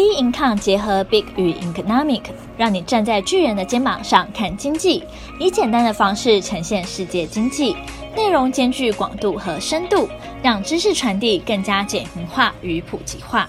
B Income 结合 Big 与 Economic，让你站在巨人的肩膀上看经济，以简单的方式呈现世界经济，内容兼具广度和深度，让知识传递更加简明化与普及化。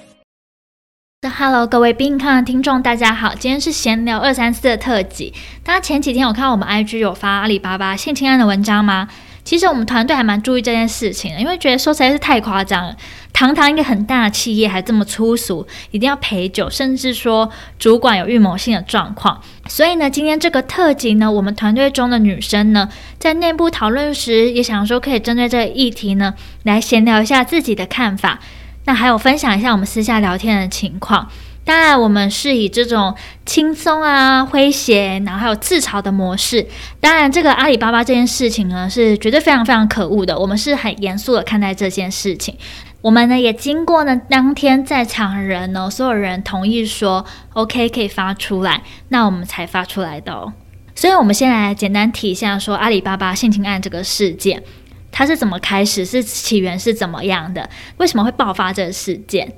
Hello，各位 Bincom 的听众，大家好，今天是闲聊二三四的特辑。大家前几天有看到我们 IG 有发阿里巴巴性侵案的文章吗？其实我们团队还蛮注意这件事情的，因为觉得说实在是太夸张了。堂堂一个很大的企业还这么粗俗，一定要陪酒，甚至说主管有预谋性的状况。所以呢，今天这个特辑呢，我们团队中的女生呢，在内部讨论时，也想说可以针对这个议题呢，来闲聊一下自己的看法。那还有分享一下我们私下聊天的情况。当然，我们是以这种轻松啊、诙谐，然后还有自嘲的模式。当然，这个阿里巴巴这件事情呢，是绝对非常非常可恶的。我们是很严肃的看待这件事情。我们呢，也经过呢当天在场人呢，所有人同意说 OK 可以发出来，那我们才发出来的哦。所以，我们先来简单提一下说阿里巴巴性侵案这个事件，它是怎么开始，是起源是怎么样的，为什么会爆发这个事件？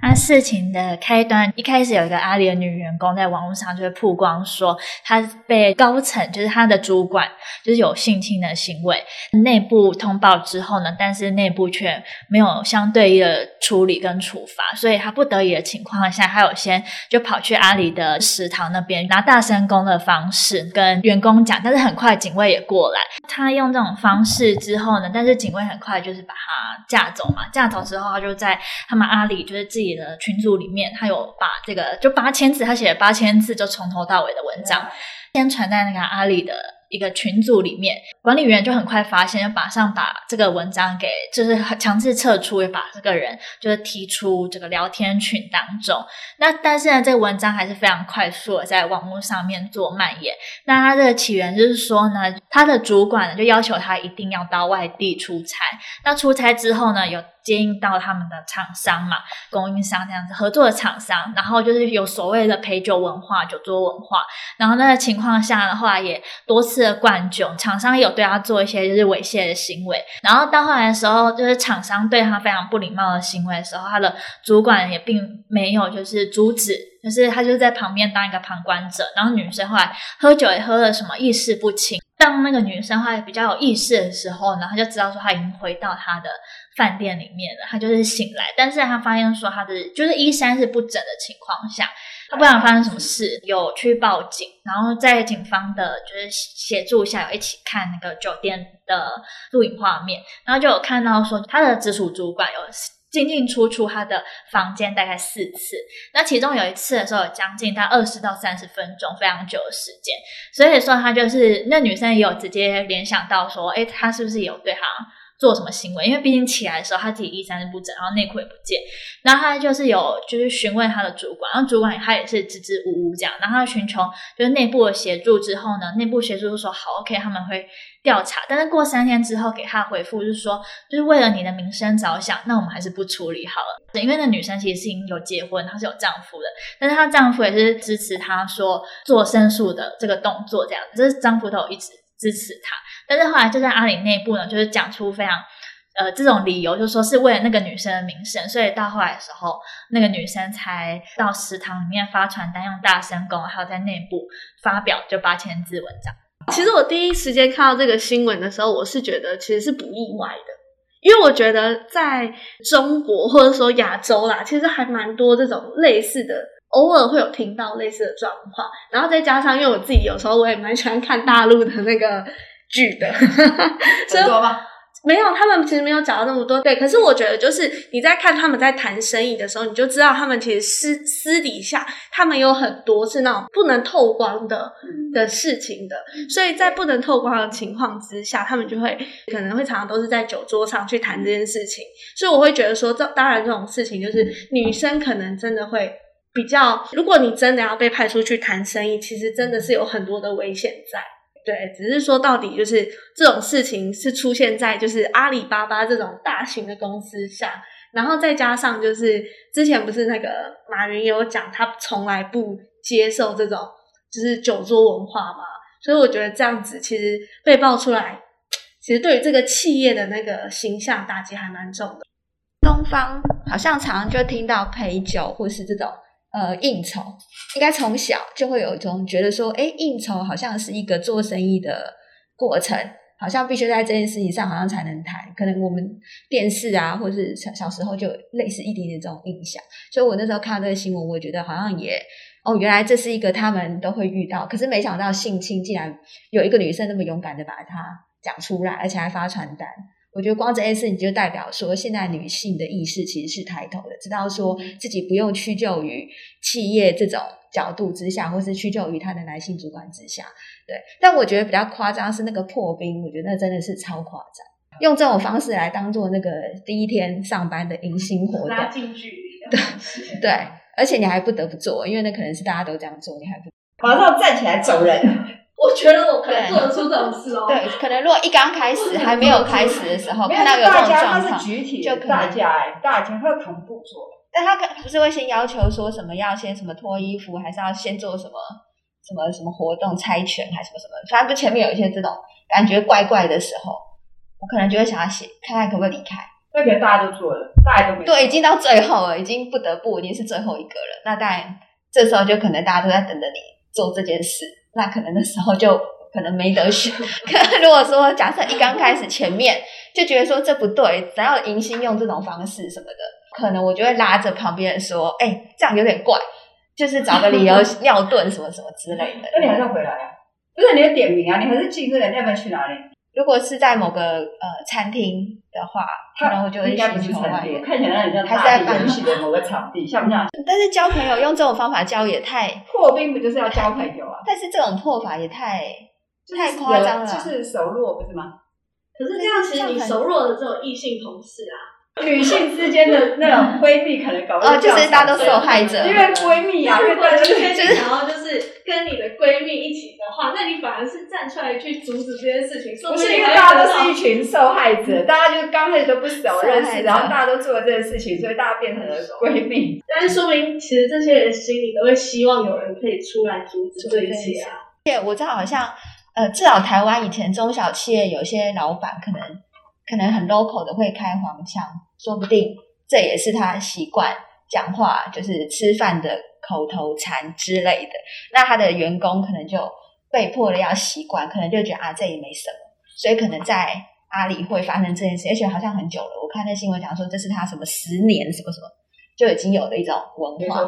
那事情的开端，一开始有一个阿里的女员工在网络上就会曝光说，她被高层，就是她的主管，就是有性侵的行为。内部通报之后呢，但是内部却没有相对应的处理跟处罚，所以她不得已的情况下，她有先就跑去阿里的食堂那边拿大声公的方式跟员工讲，但是很快警卫也过来，她用这种方式之后呢，但是警卫很快就是把她架走嘛，架走之后，她就在他们阿里就是自己。的群组里面，他有把这个就八千字，他写了八千字，就从头到尾的文章，先传在那个阿里的一个群组里面，管理员就很快发现，就马上把这个文章给就是强制撤出，也把这个人就是踢出这个聊天群当中。那但是呢，这个文章还是非常快速的在网络上面做蔓延。那它这个起源就是说呢，他的主管呢就要求他一定要到外地出差。那出差之后呢，有。接应到他们的厂商嘛，供应商这样子合作的厂商，然后就是有所谓的陪酒文化、酒桌文化，然后那个情况下的话，也多次的灌酒，厂商有对他做一些就是猥亵的行为，然后到后来的时候，就是厂商对他非常不礼貌的行为的时候，他的主管也并没有就是阻止，就是他就在旁边当一个旁观者，然后女生后来喝酒也喝了什么意识不清，当那个女生后来比较有意识的时候呢，他就知道说他已经回到他的。饭店里面的他就是醒来，但是他发现说他的就是衣衫是不整的情况下，他不知道发生什么事，有去报警，然后在警方的就是协助下，有一起看那个酒店的录影画面，然后就有看到说他的直属主管有进进出出他的房间大概四次，那其中有一次的时候有将近他二十到三十分钟，非常久的时间，所以说他就是那女生也有直接联想到说，诶，他是不是有对他做什么行为？因为毕竟起来的时候，他自己衣衫不整，然后内裤也不见。然后他就是有就是询问他的主管，然后主管他也是支支吾吾这样。然后他寻求就是内部的协助之后呢，内部协助就说好，OK，他们会调查。但是过三天之后给他回复就是说，就是为了你的名声着想，那我们还是不处理好了。因为那女生其实是已经有结婚，她是有丈夫的，但是她丈夫也是支持她说做申诉的这个动作这样，就是丈夫都有一直支持她。但是后来就在阿里内部呢，就是讲出非常呃这种理由，就是说是为了那个女生的名声，所以到后来的时候，那个女生才到食堂里面发传单，用大声公，还有在内部发表就八千字文章。其实我第一时间看到这个新闻的时候，我是觉得其实是不意外的，因为我觉得在中国或者说亚洲啦，其实还蛮多这种类似的，偶尔会有听到类似的状况，然后再加上因为我自己有时候我也蛮喜欢看大陆的那个。剧的，很多吗？没有，他们其实没有讲到那么多。对，可是我觉得，就是你在看他们在谈生意的时候，你就知道他们其实私私底下，他们有很多是那种不能透光的的事情的。所以在不能透光的情况之下，他们就会可能会常常都是在酒桌上去谈这件事情。所以我会觉得说，这当然这种事情就是女生可能真的会比较，如果你真的要被派出去谈生意，其实真的是有很多的危险在。对，只是说到底就是这种事情是出现在就是阿里巴巴这种大型的公司下，然后再加上就是之前不是那个马云也有讲，他从来不接受这种就是酒桌文化嘛，所以我觉得这样子其实被爆出来，其实对于这个企业的那个形象打击还蛮重的。东方好像常常就听到陪酒或是这种呃应酬，应该从小就会有一种觉得说，哎，应酬好像是一个做生意的过程。好像必须在这件事情上，好像才能谈。可能我们电视啊，或是小小时候就有类似一点点这种印象。所以我那时候看到这个新闻，我觉得好像也哦，原来这是一个他们都会遇到。可是没想到性侵竟然有一个女生那么勇敢的把它讲出来，而且还发传单。我觉得光这件事你就代表说，现在女性的意识其实是抬头的，知道说自己不用屈就于企业这种角度之下，或是屈就于他的男性主管之下。对，但我觉得比较夸张是那个破冰，我觉得那真的是超夸张，用这种方式来当做那个第一天上班的迎新活动，拉近距离。对对，而且你还不得不做，因为那可能是大家都这样做，你还不马上站起来走人。我觉得我可能做得出这种事哦。对，可能如果一刚开始还没有开始的时候，看到有这种状况，就可能大家哎，大家会同步做。但他可不是会先要求说什么要先什么脱衣服，还是要先做什么？什么什么活动猜拳还是什么什么，反正就前面有一些这种感觉怪怪的时候，我可能就会想要写，看看可不可以离开。那可能大家都做了，大家都没做。对，已经到最后了，已经不得不，已经是最后一个了。那当然，这时候就可能大家都在等着你做这件事。那可能那时候就可能没得选。可如果说假设一刚开始前面就觉得说这不对，只要迎新用这种方式什么的，可能我就会拉着旁边人说：“哎、欸，这样有点怪。”就是找个理由 尿遁什么什么之类的。那你还是要回来啊？不是你要点名啊？你还是进这个，你要不要去哪里？如果是在某个呃餐厅的话，可能我就会去窗外。看起来很像还是在办戏的某个场地，像不像？但是交朋友用这种方法交也太破冰，不就是要交朋友啊？但是这种破法也太太夸张了，就是熟络不是吗？可是这样，其实你熟络的这种异性同事啊。女性之间的那种闺蜜可能搞不好，哦，就是大家都受害者，因为闺蜜啊，如果今天你想要就是跟你的闺蜜一起的话，那你反而是站出来去阻止这件事情。不是因为大家都是一群受害者，大家就刚开始都不熟认识，然后大家都做了这件事情，所以大家变成了闺蜜。但是说明其实这些人心里都会希望有人可以出来阻止这一切啊。对，我知道好像呃，至少台湾以前中小企业有些老板可能可能很 local 的会开黄腔。说不定这也是他习惯讲话，就是吃饭的口头禅之类的。那他的员工可能就被迫的要习惯，可能就觉得啊，这也没什么。所以可能在阿里会发生这件事，而且好像很久了。我看那新闻讲说，这是他什么十年什么什么就已经有的一种文化。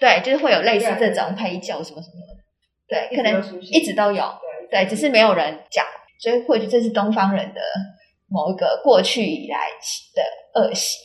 对，就是会有类似这种陪酒什么什么的。对，可能一直都有。对，只是没有人讲，所以或许这是东方人的。某一个过去以来的恶习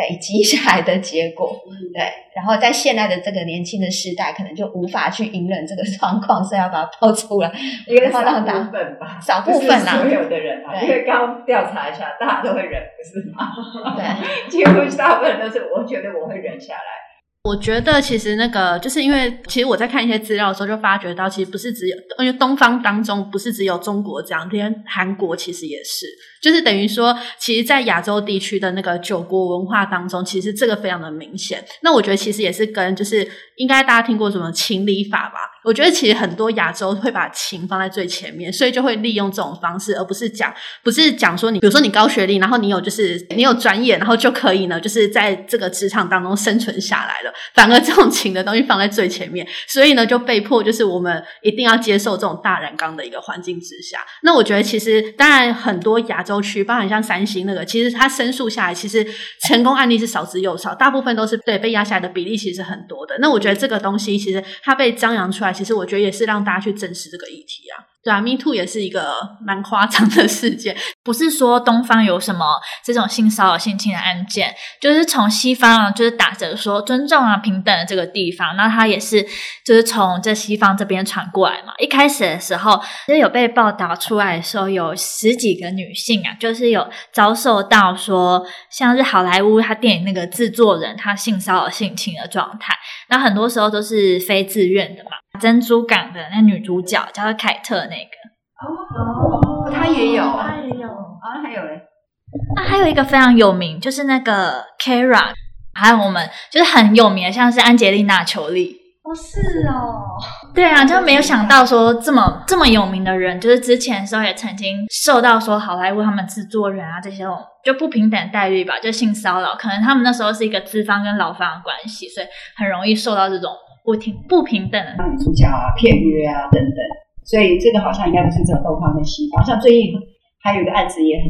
累积下来的结果，对，然后在现在的这个年轻的时代，可能就无法去隐忍这个状况，所以要把它抛出来，因为少部分吧，少部分啊，所有的人啊，因为刚调查一下，大家都会忍，不是吗？对，几乎大部分都是，我觉得我会忍下来。我觉得其实那个就是因为，其实我在看一些资料的时候，就发觉到其实不是只有，因为东方当中不是只有中国这样，连韩国其实也是，就是等于说，其实，在亚洲地区的那个九国文化当中，其实这个非常的明显。那我觉得其实也是跟就是应该大家听过什么情理法吧？我觉得其实很多亚洲会把情放在最前面，所以就会利用这种方式，而不是讲不是讲说你，比如说你高学历，然后你有就是你有专业，然后就可以呢，就是在这个职场当中生存下来了。反而这种情的东西放在最前面，所以呢，就被迫就是我们一定要接受这种大染缸的一个环境之下。那我觉得其实当然很多亚洲区，包含像三星那个，其实它申诉下来，其实成功案例是少之又少，大部分都是对被压下来的比例其实很多的。那我觉得这个东西其实它被张扬出来，其实我觉得也是让大家去正视这个议题啊。对啊，Me Too 也是一个蛮夸张的事件，不是说东方有什么这种性骚扰、性侵的案件，就是从西方啊，就是打着说尊重啊、平等的这个地方，那它也是就是从这西方这边传过来嘛。一开始的时候，其实有被报道出来的时候，有十几个女性啊，就是有遭受到说，像是好莱坞他电影那个制作人他性骚扰、性侵的状态，那很多时候都是非自愿的嘛。珍珠港的那女主角叫做凯特，那个哦哦，她也有，她也有啊，还有嘞，那还有一个非常有名，就是那个 Kara，还有我们就是很有名的，像是安吉丽娜·裘莉，哦，哦，是哦，对啊，就没有想到说这么这么有名的人，就是之前的时候也曾经受到说好莱坞他们制作人啊这些种就不平等待遇吧，就性骚扰，可能他们那时候是一个资方跟劳方的关系，所以很容易受到这种不平不平等的。女主角啊、片约啊等等，所以这个好像应该不是只有东方跟西方，像最近还有一个案子也很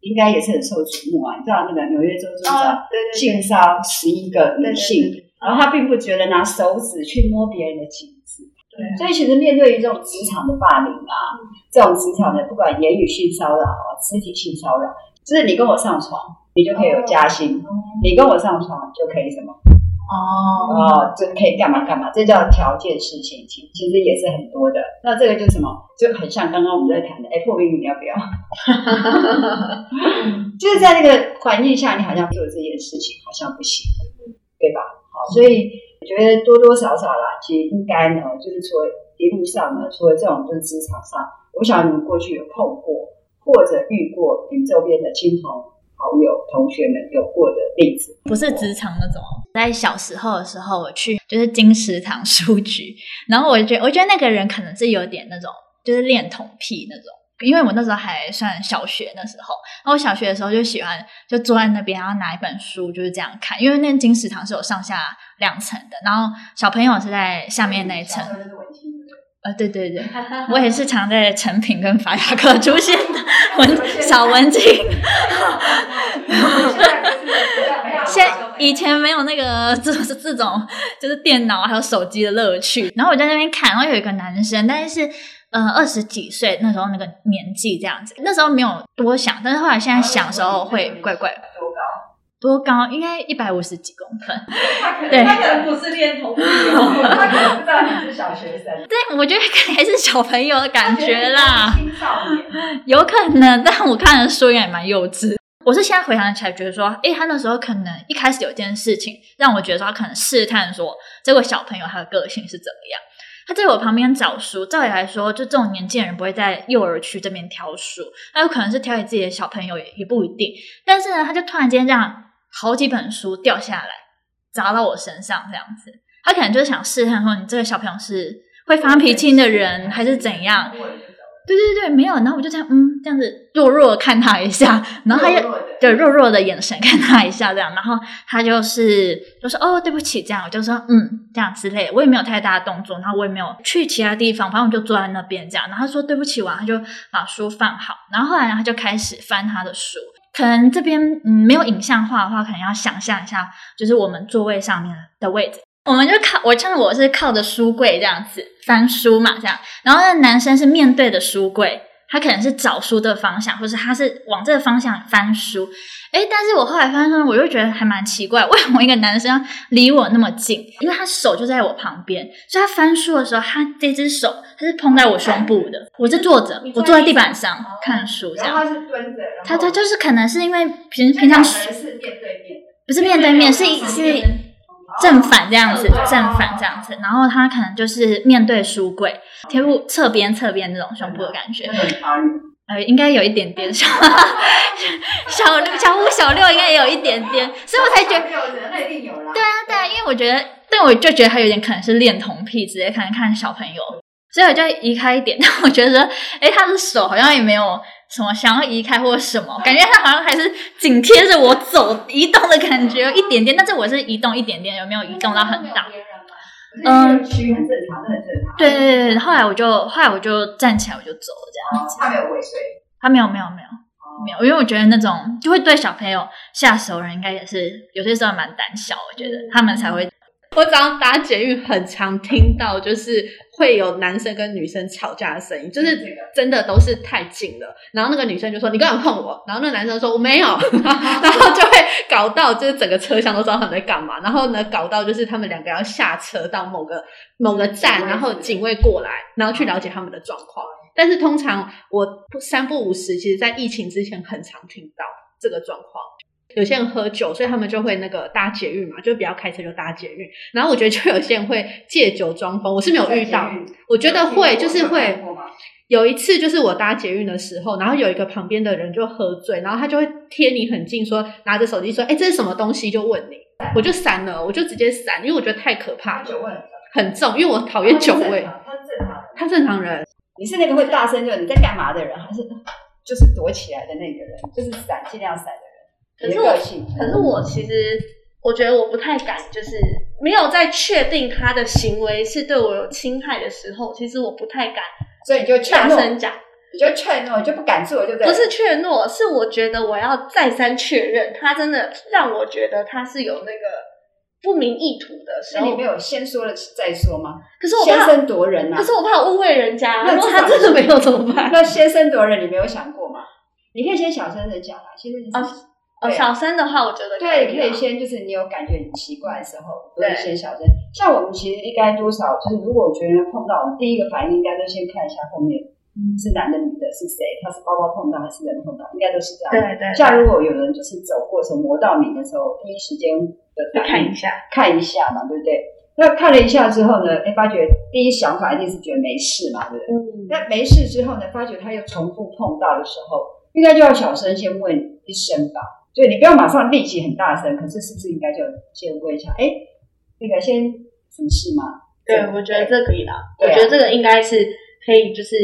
应该也是很受瞩目啊，你知道那个纽约州州长性骚十一个女性。然后他并不觉得拿手指去摸别人的颈子，对，所以其实面对于这种职场的霸凌啊，这种职场的不管言语性骚扰啊、肢体性骚扰，就是你跟我上床，你就可以有加薪；哦、你跟我上床就可以什么？哦哦，就可以干嘛干嘛，这叫条件式性侵，其实也是很多的。那这个就是什么？就很像刚刚我们在谈的，哎，破冰你要不要？就是在那个环境下，你好像做这件事情好像不行，对吧？所以我觉得多多少少啦，其实应该呢，就是说一路上呢，除了这种就是职场上，我想你们过去有碰过或者遇过你周边的亲朋好友、同学们有过的例子，不是职场那种。在小时候的时候，我去就是金石堂书局，然后我觉我觉得那个人可能是有点那种就是恋童癖那种。因为我那时候还算小学那时候，然后我小学的时候就喜欢就坐在那边，然后拿一本书就是这样看。因为那金石堂是有上下两层的，然后小朋友是在下面那一层。呃，对对对，我也是常在成品跟法雅克出现的文小文青。现以前没有那个这这种就是电脑还有手机的乐趣，然后我在那边看，然后有一个男生，但是。嗯，二十几岁那时候那个年纪这样子，那时候没有多想，但是后来现在想的时候会怪怪。多高？多高？应该一百五十几公分。他可能，他可能不是恋童癖，他可能不知道你是小学生。对，我觉得还是小朋友的感觉啦。青少年。有可能，但我看的书也蛮幼稚。我是现在回想起来，觉得说，诶，他那时候可能一开始有件事情，让我觉得说，他可能试探说，这个小朋友他的个性是怎么样。他在我旁边找书，照理来说，就这种年纪的人不会在幼儿区这边挑书，他有可能是挑给自己的小朋友也，也不一定。但是呢，他就突然间这样好几本书掉下来，砸到我身上，这样子，他可能就是想试探说，你这个小朋友是会发脾气的人，还是怎样？对对对，没有。然后我就这样，嗯，这样子弱弱的看他一下，然后他又对弱弱的眼神看他一下，这样，然后他就是就说哦，对不起，这样，我就说嗯，这样之类的，我也没有太大的动作，然后我也没有去其他地方，反正我就坐在那边这样。然后他说对不起完，他就把书放好，然后后来他就开始翻他的书。可能这边嗯没有影像化的话，可能要想象一下，就是我们座位上面的位置。我们就靠我，像我是靠着书柜这样子翻书嘛，这样。然后那男生是面对着书柜，他可能是找书的方向，或是他是往这个方向翻书。诶，但是我后来发现，我就觉得还蛮奇怪，为什么一个男生离我那么近？因为他手就在我旁边，所以他翻书的时候，他这只手他是碰在我胸部的。我是坐着，我坐在地板上看书，这样。他是蹲着，他他就是可能是因为平平常是面对面，不是面对面，是是。正反这样子，正反这样子，然后他可能就是面对书柜，贴入侧边侧边那种胸部的感觉，呃，应该有一点点 小小小五小六应该也有一点点，所以我才觉得，对啊对啊，因为我觉得，但，我就觉得他有点可能是恋童癖，直接可能看小朋友，所以我就移开一点，但我觉得，哎，他的手好像也没有。什么想要移开或什么，感觉他好像还是紧贴着我走移动的感觉一点点，但是我是移动一点点，有没有移动到很大？嗯，区域很正常，很正常。对对对，后来我就后来我就站起来，我就走了这样子。他没有尾随？他没有没有没有没有，因为我觉得那种就会对小朋友下手人，应该也是有些时候蛮胆小，我觉得他们才会。我早上搭捷运很常听到，就是会有男生跟女生吵架的声音，就是真的都是太近了。然后那个女生就说：“你干嘛碰我？”然后那个男生说：“我没有。” 然后就会搞到就是整个车厢都知道他们在干嘛。然后呢，搞到就是他们两个要下车到某个某个站，然后警卫过来，然后去了解他们的状况。但是通常我三不五时，其实在疫情之前很常听到这个状况。有些人喝酒，所以他们就会那个搭捷运嘛，就不要开车就搭捷运。然后我觉得就有些人会借酒装疯，我是没有遇到，我觉得会就是会。有一次就是我搭捷运的时候，然后有一个旁边的人就喝醉，然后他就会贴你很近说，说拿着手机说，哎，这是什么东西？就问你，我就闪了，我就直接闪，因为我觉得太可怕了。很重，因为我讨厌酒味。他是正常，他正常人。你是那个会大声就你在干嘛的人，还是就是躲起来的那个人，就是闪尽量闪？可是我，可是我其实我觉得我不太敢，就是没有在确定他的行为是对我有侵害的时候，其实我不太敢，所以你就大声讲，你就劝诺，你就不敢做，就对。不是劝诺，是我觉得我要再三确认，他真的让我觉得他是有那个。不明意图的时候，那你没有先说了再说吗？可是我怕先声夺人啊！可是我怕误会人家。那如果他真的没有怎么办？那先声夺人，你没有想过吗？你可以先小声的讲啊，先声哦哦，小声的话，我觉得对，可以先就是你有感觉很奇怪的时候，对，先小声。像我们其实应该多少就是，如果我觉得碰到，我们第一个反应应该都先看一下后面是男的女的，是谁？他是包包碰到还是人碰到？应该都是这样。对对。像如果有人就是走过从磨到你的时候，第一时间的。看一下，看一下嘛，对不对？那看了一下之后呢，哎，发觉第一想法一定是觉得没事嘛，对不对？嗯。那没事之后呢，发觉他又重复碰到的时候，应该就要小声先问一声吧。所以你不要马上立即很大声，可是是不是应该就先问一下？哎，那个先什么事吗？对，我觉得这可以啦。我觉得这个应该是可以，就是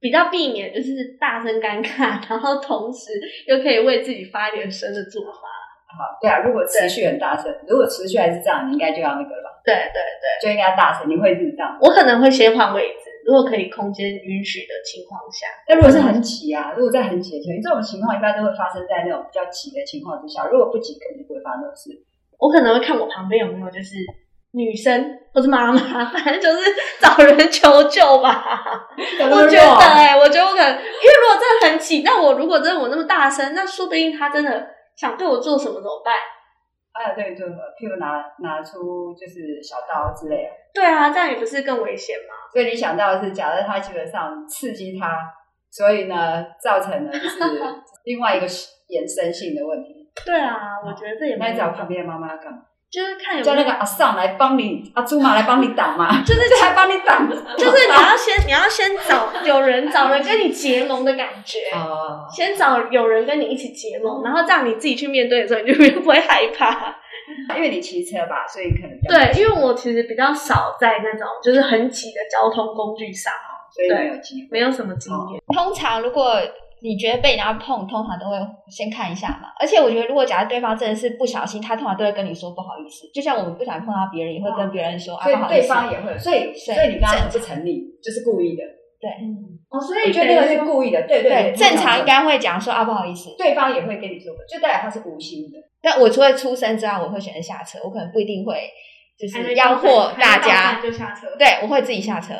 比较避免就是大声尴尬，然后同时又可以为自己发一点声的做法。好，对啊，如果持续很大声，如果持续还是这样，你应该就要那个了吧？对对对，就应该大声。你会是这样？我可能会先换位置，如果可以空间允许的情况下。那如果是很挤啊，如果在很挤的情况，这种情况一般都会发生在那种比较挤的情况之下。如果不挤，肯定不会发生的事。我可能会看我旁边有没有就是女生或是妈妈，反正就是找人求救吧。我觉得、欸，哎，我觉得我可能，因为如果真的很挤，那我如果真的我那么大声，那说不定他真的。想对我做什么怎么办？哎呀，对，就譬如拿拿出就是小刀之类的。对啊，这样也不是更危险吗？所以你想到的是，假设他基本上刺激他，所以呢，造成了就是 另外一个延伸性的问题。对啊，我觉得这也没。那你找旁边的妈妈干嘛？就是看有，有叫那个阿尚来帮你，阿朱玛来帮你挡嘛，就是来帮你挡，就是你要先你要先找有人找人跟你结盟的感觉，先找有人跟你一起结盟，然后这样你自己去面对的时候，你就不会害怕，因为你骑车吧，所以可能对，因为我其实比较少在那种就是很挤的交通工具上，所以没有经验，没有什么经验。通常如果。你觉得被人家碰，通常都会先看一下嘛。而且我觉得，如果假如对方真的是不小心，他通常都会跟你说不好意思。就像我们不小心碰到别人，也会跟别人说、哦、啊，不好意思。对方也会，所以所以你刚刚不成立，就是故意的。对，嗯，哦，所以我觉得那个是故意的。对对正常应该会讲说啊，不好意思。对方也会跟你说，就代表他是无心的。但我除了出声之外，我会选择下车。我可能不一定会就是吆喝大家就下车。对，我会自己下车。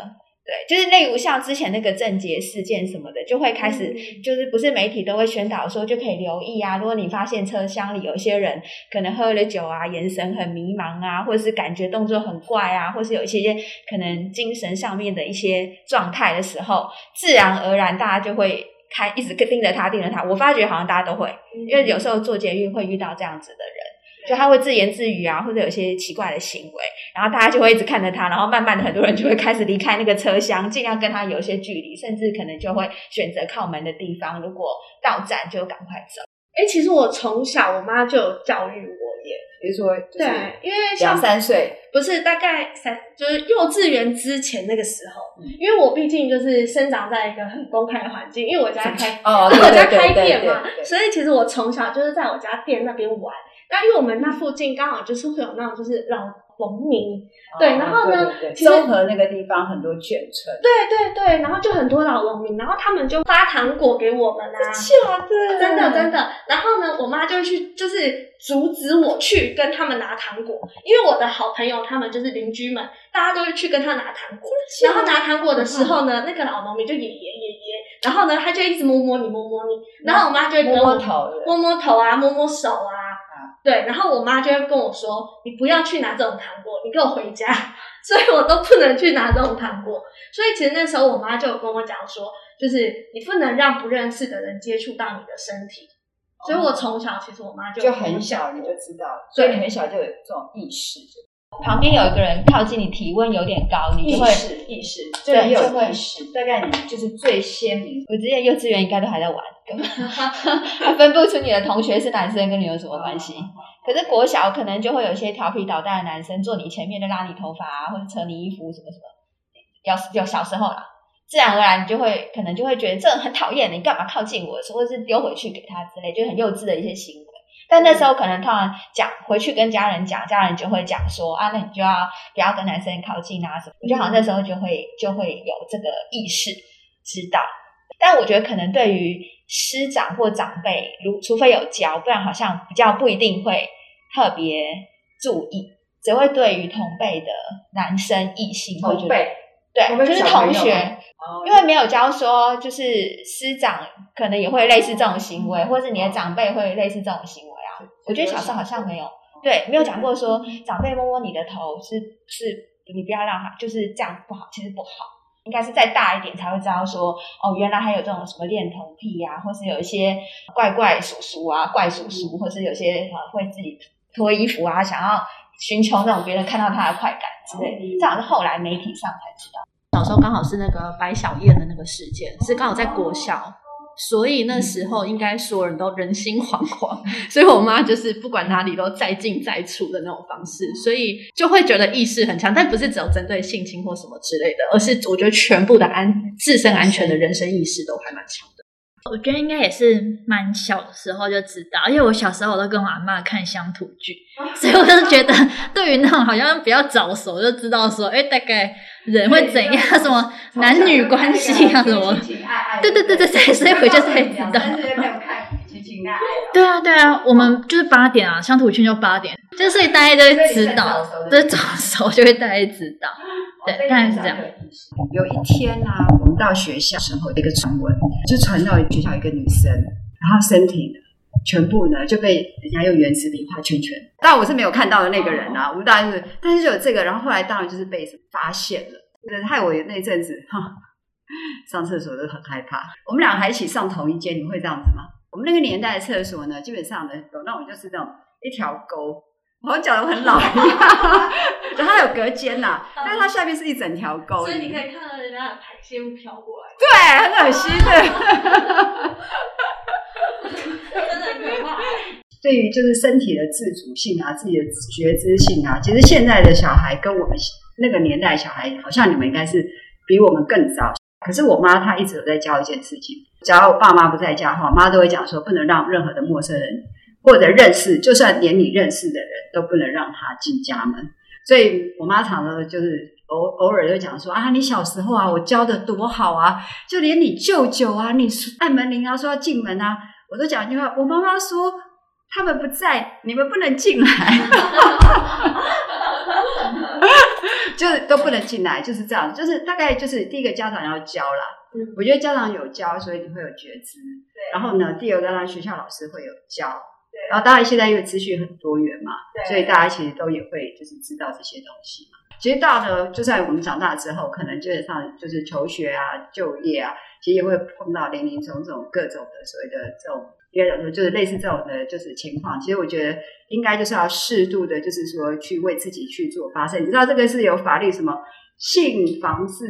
对，就是例如像之前那个郑捷事件什么的，就会开始，就是不是媒体都会宣导说就可以留意啊。如果你发现车厢里有一些人可能喝了酒啊，眼神很迷茫啊，或者是感觉动作很怪啊，或是有一些可能精神上面的一些状态的时候，自然而然大家就会开一直盯着他，盯着他。我发觉好像大家都会，因为有时候坐捷运会遇到这样子的人。就他会自言自语啊，或者有些奇怪的行为，然后大家就会一直看着他，然后慢慢的很多人就会开始离开那个车厢，尽量跟他有一些距离，甚至可能就会选择靠门的地方。如果到站就赶快走。哎，其实我从小我妈就有教育我耶，比如说，对，因为两三岁不是大概三，就是幼稚园之前那个时候，嗯、因为我毕竟就是生长在一个很公开的环境，因为我家开哦，我家开店嘛，所以其实我从小就是在我家店那边玩。那因为我们那附近刚好就是会有那种就是老农民，哦、对，然后呢，综合那个地方很多眷村，对对对，然后就很多老农民，然后他们就发糖果给我们啊，假的，真的真的，然后呢，我妈就去就是阻止我去跟他们拿糖果，因为我的好朋友他们就是邻居们，大家都会去跟他拿糖果，然后拿糖果的时候呢，嗯、那个老农民就爷爷爷爷，然后呢，他就一直摸摸你摸摸你，然后我妈就会摸摸头，摸摸头啊，摸摸手啊。对，然后我妈就会跟我说：“你不要去拿这种糖果，你给我回家。”所以我都不能去拿这种糖果。所以其实那时候我妈就有跟我讲说，就是你不能让不认识的人接触到你的身体。所以我从小其实我妈就就很小你就知道，所以你很小就有这种意识。旁边有一个人靠近你，体温有点高，你就会意识意识，这个也有就会意识，大概你就是最鲜明。我之前幼稚园应该都还在玩，根本还 分不出你的同学是男生跟你有什么关系。可是国小可能就会有一些调皮捣蛋的男生坐你前面就拉你头发啊，或者扯你衣服什么什么。要有小时候啦，自然而然你就会可能就会觉得这很讨厌，你干嘛靠近我，或者是丢回去给他之类，就很幼稚的一些行为。但那时候可能突然讲回去跟家人讲，家人就会讲说啊，那你就要不要跟男生靠近啊什么？我觉得好像那时候就会就会有这个意识知道。但我觉得可能对于师长或长辈，如除非有教，不然好像比较不一定会特别注意，只会对于同辈的男生异性会觉得对，就是同学。因为没有教说，就是师长可能也会类似这种行为，或是你的长辈会类似这种行为啊。我觉得小时候好像没有，对，没有讲过说长辈摸摸你的头是是，你不要让他就是这样不好，其实不好，应该是再大一点才会知道说，哦，原来还有这种什么恋童癖啊，或是有一些怪怪叔叔啊，怪叔叔，或是有些呃会自己脱衣服啊，想要寻求那种别人看到他的快感之类，这好像是后来媒体上才知道。小时候刚好是那个白小燕的那个事件，是刚好在国小，所以那时候应该所有人都人心惶惶，所以我妈就是不管哪里都再进再出的那种方式，所以就会觉得意识很强，但不是只有针对性侵或什么之类的，而是我觉得全部的安自身安全的人生意识都还蛮强的。我觉得应该也是蛮小的时候就知道，因为我小时候我都跟我阿嬷看乡土剧，所以我就觉得对于那种好像比较早熟就知道说，哎，大概人会怎样，什么男女关系啊，什么，对对对对对，所以我就才知道。对啊对啊，我们就是八点啊，乡土圈就八点，就所以大家都会知道，就是早熟就会大家知道。对，大概是这样。有一天呢、啊，我们到学校时候，一个传闻就传到学校一个女生，然后身体呢，全部呢就被人家用原子笔画圈圈。当然我是没有看到的那个人啊，我们当然是，但是就有这个，然后后来当然就是被发现了，害我那阵子哈，上厕所都很害怕。我们俩还一起上同一间，你会这样子吗？我们那个年代的厕所呢，基本上呢有那种就是那种一条沟。我讲的很老一样，然后它有隔间呐，但是它下面是一整条沟，所以你可以看到人家的排泄物飘过来，对，很恶心的，真的很可怕。对于就是身体的自主性啊，自己的觉知性啊，其实现在的小孩跟我们那个年代小孩，好像你们应该是比我们更早。可是我妈她一直有在教一件事情，只要我爸妈不在家的话，我妈都会讲说，不能让任何的陌生人。或者认识，就算连你认识的人都不能让他进家门。所以我妈常常就是偶偶尔就讲说啊，你小时候啊，我教的多好啊，就连你舅舅啊，你按门铃啊，说要进门啊，我都讲一句话。我妈妈说他们不在，你们不能进来，就是都不能进来，就是这样。就是大概就是第一个家长要教啦，我觉得家长有教，所以你会有觉知。对，然后呢，第二个呢，学校老师会有教。然后当然现在因为资讯很多元嘛，所以大家其实都也会就是知道这些东西嘛。其实到了就在我们长大之后，可能基本上就是求学啊、就业啊，其实也会碰到林林总总各种的所谓的这种，应该讲说就是类似这种的，就是情况。其实我觉得应该就是要适度的，就是说去为自己去做发声。你知道这个是有法律什么性防治、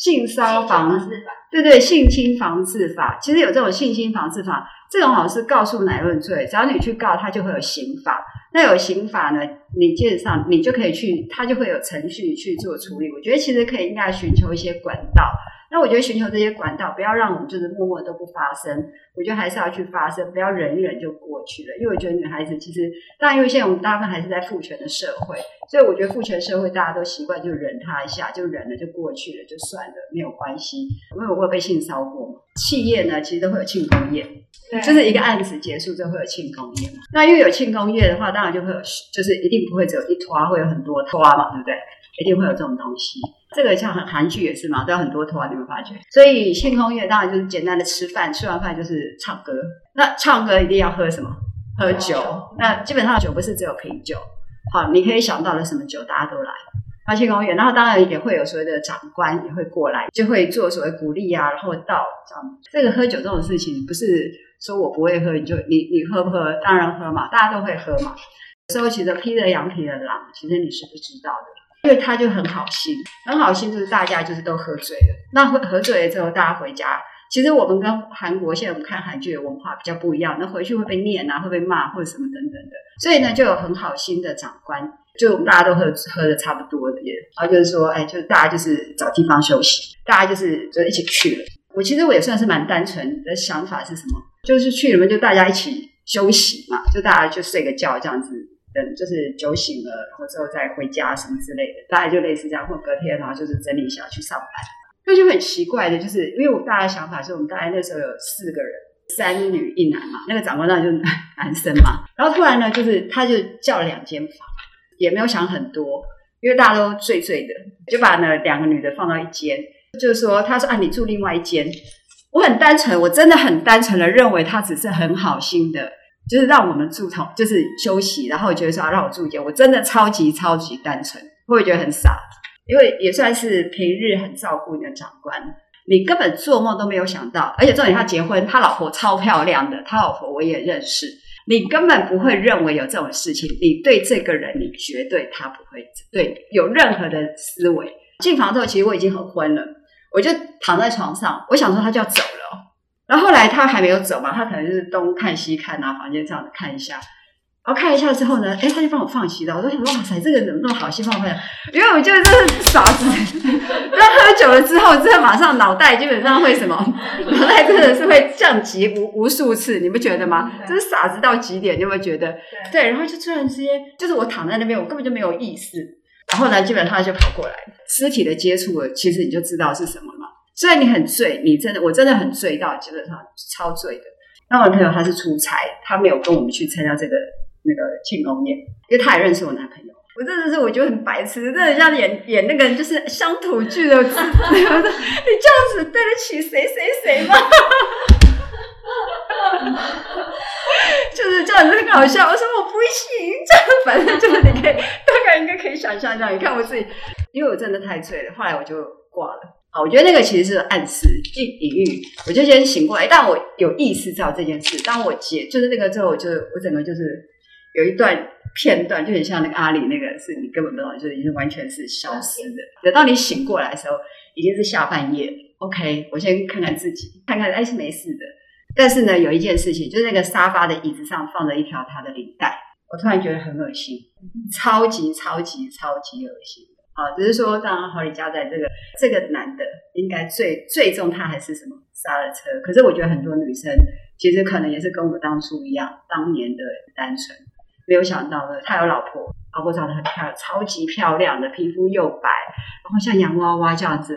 性骚防治法，对对，性侵防治法。其实有这种性侵防治法。这种好像是告诉乃论罪，只要你去告，他就会有刑法。那有刑法呢，你基本上你就可以去，他就会有程序去做处理。我觉得其实可以应该寻求一些管道。那我觉得寻求这些管道，不要让我们就是默默都不发声。我觉得还是要去发声，不要忍一忍就过去了。因为我觉得女孩子其实，当然因为现在我们大部分还是在父权的社会，所以我觉得父权社会大家都习惯就忍他一下，就忍了就过去了，就算了，没有关系。因为我会被性骚扰过嘛，企业呢其实都会有庆功宴。就是一个案子结束之后会有庆功宴嘛，那因为有庆功宴的话，当然就会有，就是一定不会只有一拖，会有很多拖嘛，对不对？一定会有这种东西。这个像韩剧也是嘛，都有很多拖，你会发觉。所以庆功宴当然就是简单的吃饭，吃完饭就是唱歌。那唱歌一定要喝什么？喝酒。那基本上酒不是只有啤酒，好，你可以想到的什么酒，大家都来。那庆功宴，然后当然也会有所谓的长官也会过来，就会做所谓鼓励啊，然后到这样。这个喝酒这种事情不是。说我不会喝，你就你你喝不喝？当然喝嘛，大家都会喝嘛。所以其实披着羊皮的狼，其实你是不知道的，因为他就很好心，很好心就是大家就是都喝醉了，那喝喝醉了之后，大家回家。其实我们跟韩国现在我们看韩剧的文化比较不一样，那回去会被念啊，会被骂或者什么等等的，所以呢，就有很好心的长官，就大家都喝喝的差不多的耶，然后就是说，哎，就大家就是找地方休息，大家就是就一起去了。我其实我也算是蛮单纯的想法是什么，就是去了嘛，就大家一起休息嘛，就大家就睡个觉这样子，等就是酒醒了，然后之后再回家什么之类的，大概就类似这样，或隔天然后就是整理一下去上班。那就很奇怪的，就是因为我大家想法是我们大概那时候有四个人，三女一男嘛，那个长官那就是男 生嘛。然后突然呢，就是他就叫了两间房，也没有想很多，因为大家都醉醉的，就把那两个女的放到一间，就是说他说啊，你住另外一间。我很单纯，我真的很单纯的认为他只是很好心的，就是让我们住同，就是休息，然后觉得说啊，让我住一间，我真的超级超级单纯，会不会觉得很傻？因为也算是平日很照顾你的长官，你根本做梦都没有想到，而且重点他结婚，他老婆超漂亮的，他老婆我也认识，你根本不会认为有这种事情，你对这个人，你绝对他不会对有任何的思维。进房之后，其实我已经很昏了，我就躺在床上，我想说他就要走了，然后后来他还没有走嘛，他可能就是东看西看啊，房间这样子看一下。然后看一下之后呢，哎，他就帮我放洗澡。我就想说，哇塞，这个人怎么那么好心帮我放？因为我觉得这是傻子。那喝酒了之后，真的马上脑袋基本上会什么？脑袋真的是会降级无无数次，你不觉得吗？这是傻子到极点，你有没有觉得？对，然后就突然之间，就是我躺在那边，我根本就没有意识。然后呢，基本上他就跑过来，尸体的接触了，其实你就知道是什么了嘛。虽然你很醉，你真的，我真的很醉到基本上超醉的。那我朋友他是出差，他没有跟我们去参加这个。那个庆功宴，因为他也认识我男朋友，我真的是我觉得很白痴，真的像演演那个就是乡土剧的，我说你这样子对得起谁谁谁吗？就是这样子很搞笑。我说我不行，这样反正就是你可以大概应该可以想象这样。你看我自己，因为我真的太醉了，后来我就挂了。好，我觉得那个其实是暗示隐隐喻，我就先醒过来，但我有意识到这件事。当我解就是那个之后，我就我整个就是。有一段片段就很像那个阿里那个，是你根本不知道，就是已经完全是消失的。等到你醒过来的时候，已经是下半夜。OK，我先看看自己，看看哎是没事的。但是呢，有一件事情，就是那个沙发的椅子上放着一条他的领带，我突然觉得很恶心，超级超级超级恶心。啊，只是说当然，郝李家在这个这个男的应该最最终他还是什么刹了车。可是我觉得很多女生其实可能也是跟我当初一样，当年的单纯。没有想到的，他有老婆，老婆长得很漂亮，超级漂亮的，皮肤又白，然后像洋娃娃这样子，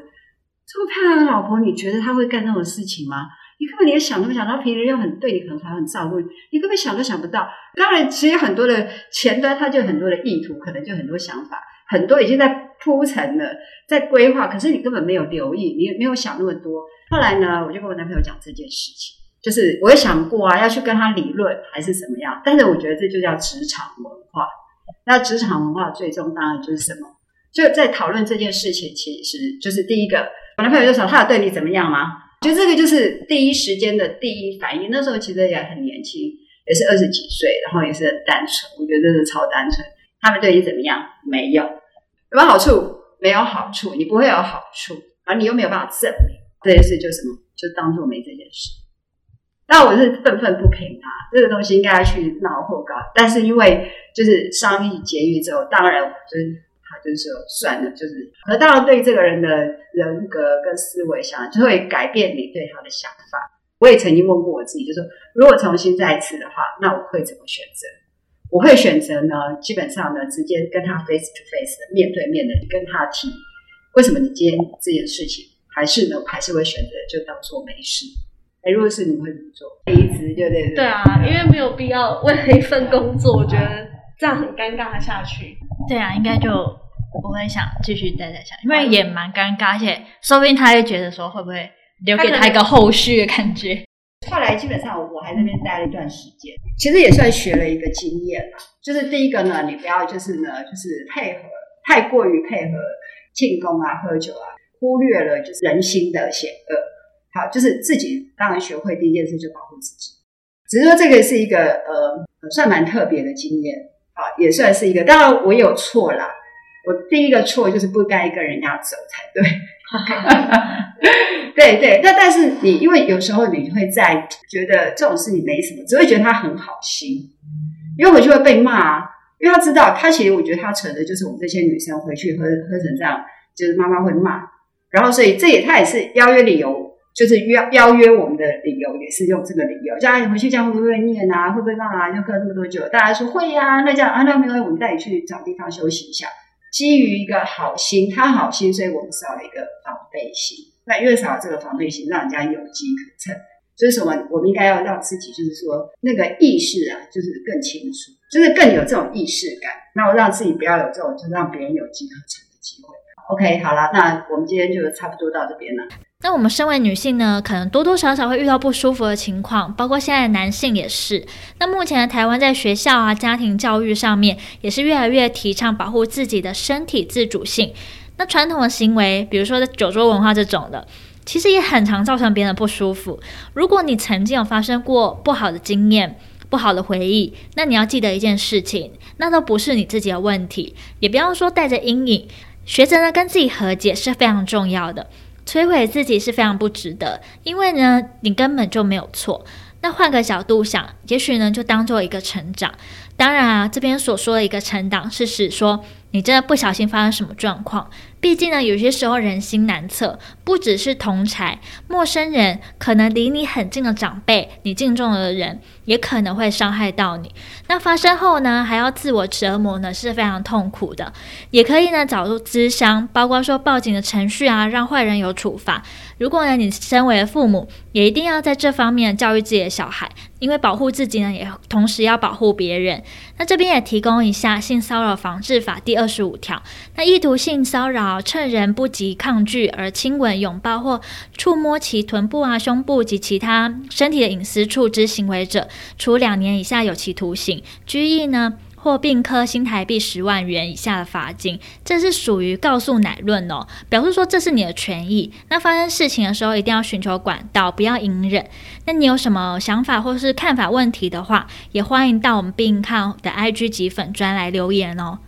这么漂亮的老婆，你觉得他会干那种事情吗？你根本连想都没想到，平时又很对你很好，很照顾你，你根本想都想不到。当然，其实很多的前端，他就很多的意图，可能就很多想法，很多已经在铺陈了，在规划，可是你根本没有留意，你也没有想那么多。后来呢，我就跟我男朋友讲这件事情。就是我也想过啊，要去跟他理论还是怎么样？但是我觉得这就叫职场文化。那职场文化最终当然就是什么？就在讨论这件事情，其实就是第一个，我男朋友就说他有对你怎么样吗？就这个就是第一时间的第一反应。那时候其实也很年轻，也是二十几岁，然后也是很单纯。我觉得真的超单纯。他们对你怎么样？没有，有没有好处？没有好处，你不会有好处，而你又没有办法证明这件事，就什么？就当做没这件事。那我是愤愤不平啊！这个东西应该要去闹或告，但是因为就是商议结义之后，当然就是他就是说算了，就是而当然对这个人的人格跟思维想就会改变你对他的想法。我也曾经问过我自己，就是说如果重新再一次的话，那我会怎么选择？我会选择呢，基本上呢，直接跟他 face to face 面对面的跟他提，为什么你今天这件事情，还是呢，还是会选择就当做没事。哎，如果是你会怎么做？离职就对对。对啊，因为没有必要为了一份工作，我觉得这样很尴尬下去。对啊，应该就不会想继续待在下去，因为也蛮尴尬，而且说不定他会觉得说会不会留给他一个后续的感觉。后来基本上我还在那边待了一段时间，其实也算学了一个经验了。就是第一个呢，你不要就是呢，就是配合太过于配合庆功啊、喝酒啊，忽略了就是人心的险恶。好，就是自己当然学会第一件事就保护自己。只是说这个是一个呃算蛮特别的经验，好，也算是一个。当然我有错啦，我第一个错就是不该跟人家走才对。对对，那但是你因为有时候你会在觉得这种事情没什么，只会觉得他很好心，因为回去会被骂啊，因为他知道他其实我觉得他扯的就是我们这些女生回去喝喝成这样，就是妈妈会骂，然后所以这也他也是邀约理由，就是邀邀约我们的理由也是用这个理由，叫你回去这样会不会念啊，会不会骂啊？就喝那么多酒，大家说会呀、啊，那这样啊，那没关系，我们带你去找地方休息一下。基于一个好心，他好心，所以我们少了一个防备心。那越少这个防备心，让人家有机可乘。所以什么？我们应该要让自己，就是说那个意识啊，就是更清楚，就是更有这种意识感。那我让自己不要有这种，就让别人有机可乘的机会。OK，好了，那我们今天就差不多到这边了。那我们身为女性呢，可能多多少少会遇到不舒服的情况，包括现在的男性也是。那目前的台湾在学校啊、家庭教育上面，也是越来越提倡保护自己的身体自主性。那传统的行为，比如说酒桌文化这种的，其实也很常造成别人的不舒服。如果你曾经有发生过不好的经验、不好的回忆，那你要记得一件事情，那都不是你自己的问题，也不要说带着阴影，学着呢跟自己和解是非常重要的。摧毁自己是非常不值得，因为呢，你根本就没有错。那换个角度想，也许呢，就当做一个成长。当然啊，这边所说的一个成长，是指说你真的不小心发生什么状况。毕竟呢，有些时候人心难测，不只是同侪，陌生人，可能离你很近的长辈，你敬重的人，也可能会伤害到你。那发生后呢，还要自我折磨呢，是非常痛苦的。也可以呢，找出咨商，包括说报警的程序啊，让坏人有处罚。如果呢，你身为父母，也一定要在这方面教育自己的小孩，因为保护自己呢，也同时要保护别人。那这边也提供一下性骚扰防治法第二十五条，那意图性骚扰。趁人不及抗拒而亲吻、拥抱或触摸其臀部啊、胸部及其他身体的隐私处之行为者，处两年以下有期徒刑、拘役呢，或并科新台币十万元以下的罚金。这是属于告诉乃论哦，表示说这是你的权益。那发生事情的时候，一定要寻求管道，不要隐忍。那你有什么想法或是看法问题的话，也欢迎到我们病看的 IG 及粉专来留言哦。